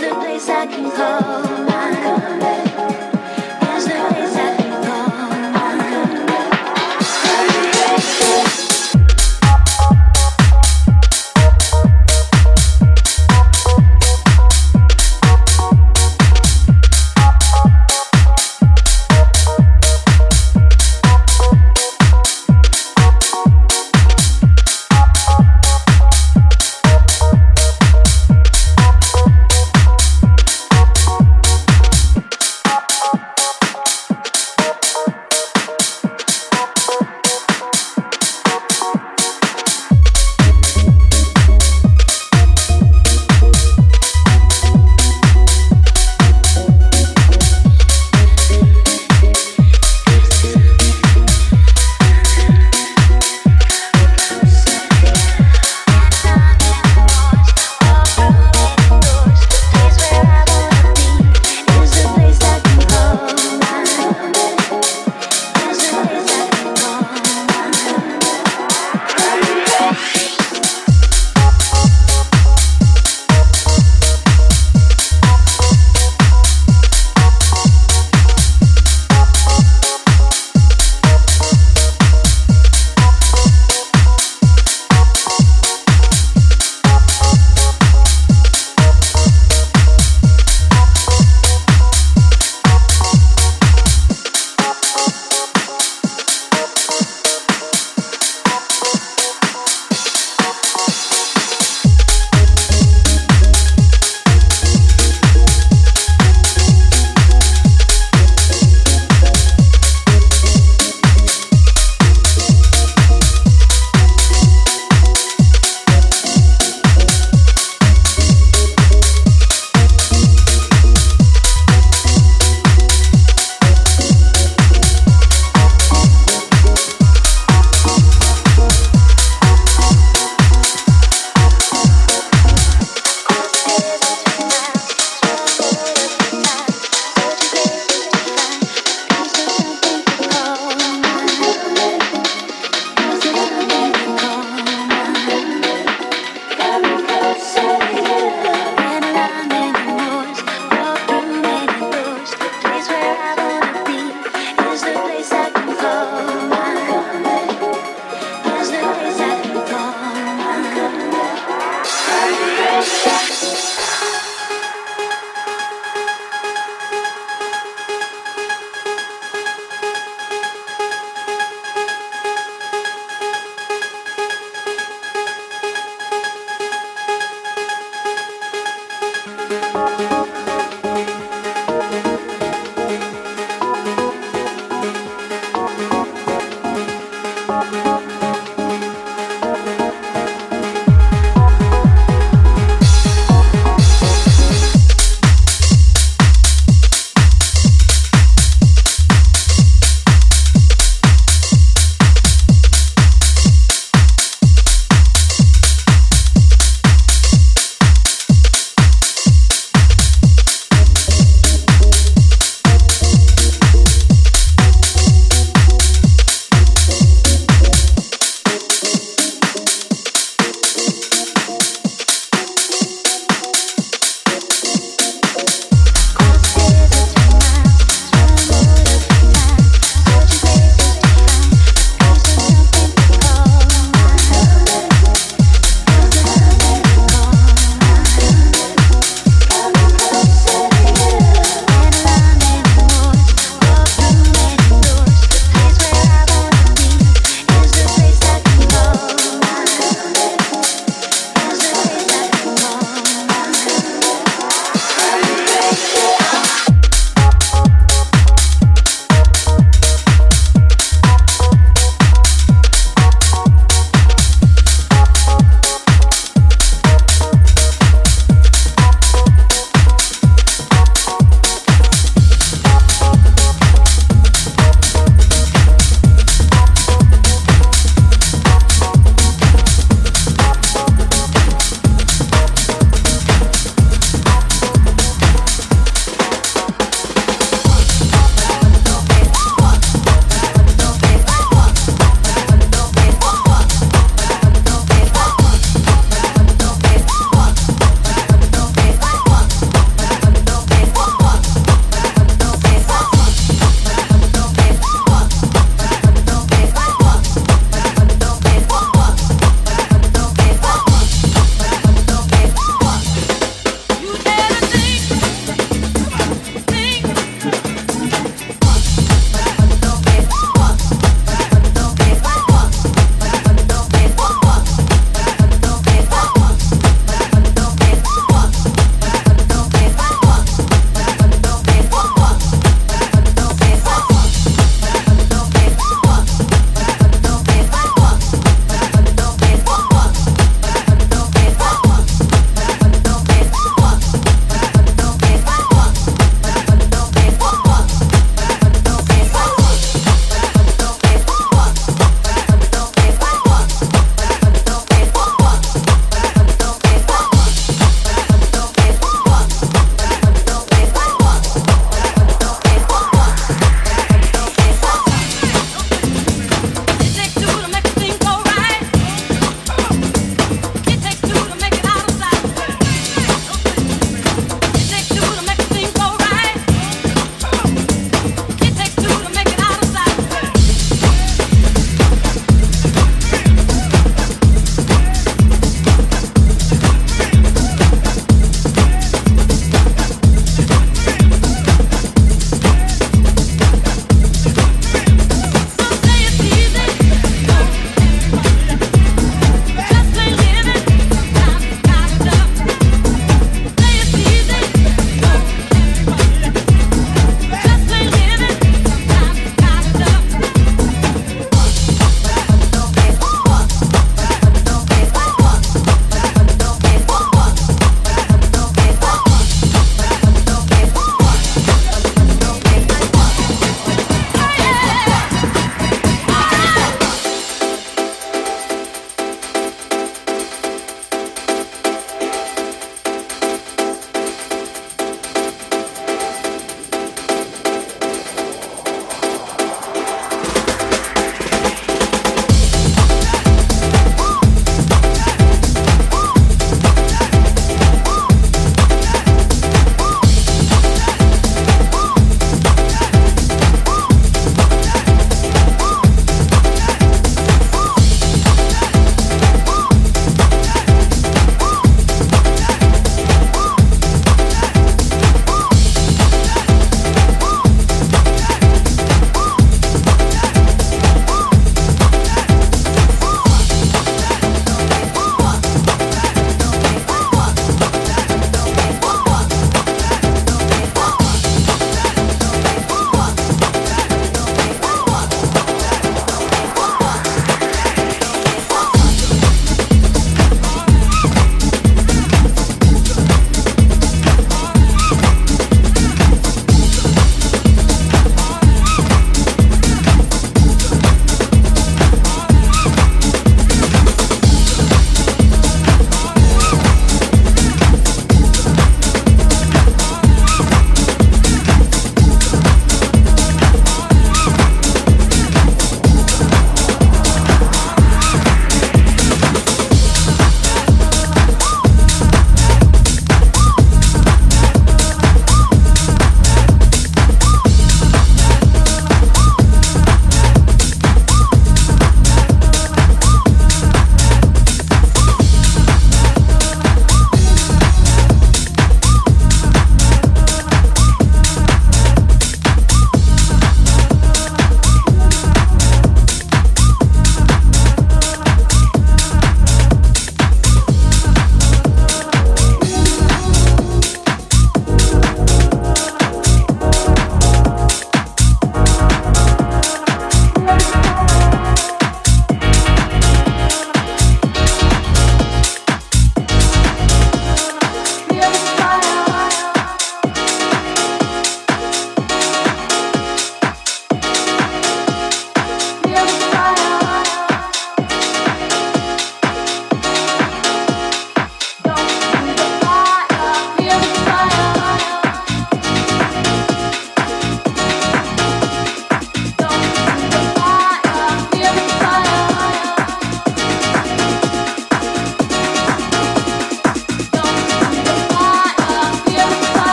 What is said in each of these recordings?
the place I can call.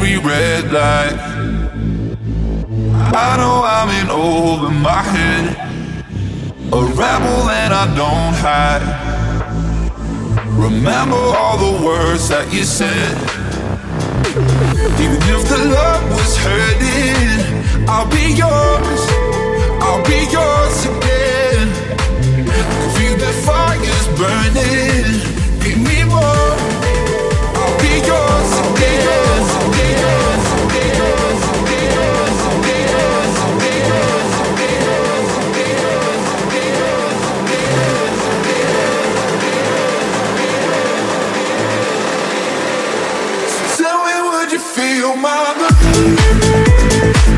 Red light. I know I'm in over my head, a rebel and I don't hide. Remember all the words that you said. Even if the love was hurting, I'll be yours. I'll be yours again. Feel the fire's burning. Give me more. I'll be yours again. Feel my love?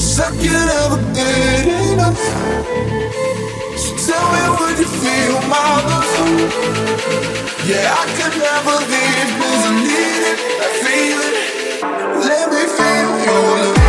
Second ever good enough. So tell me, would you feel my love? Yeah, I could never leave 'cause I need it, I feel it. Let me feel your love.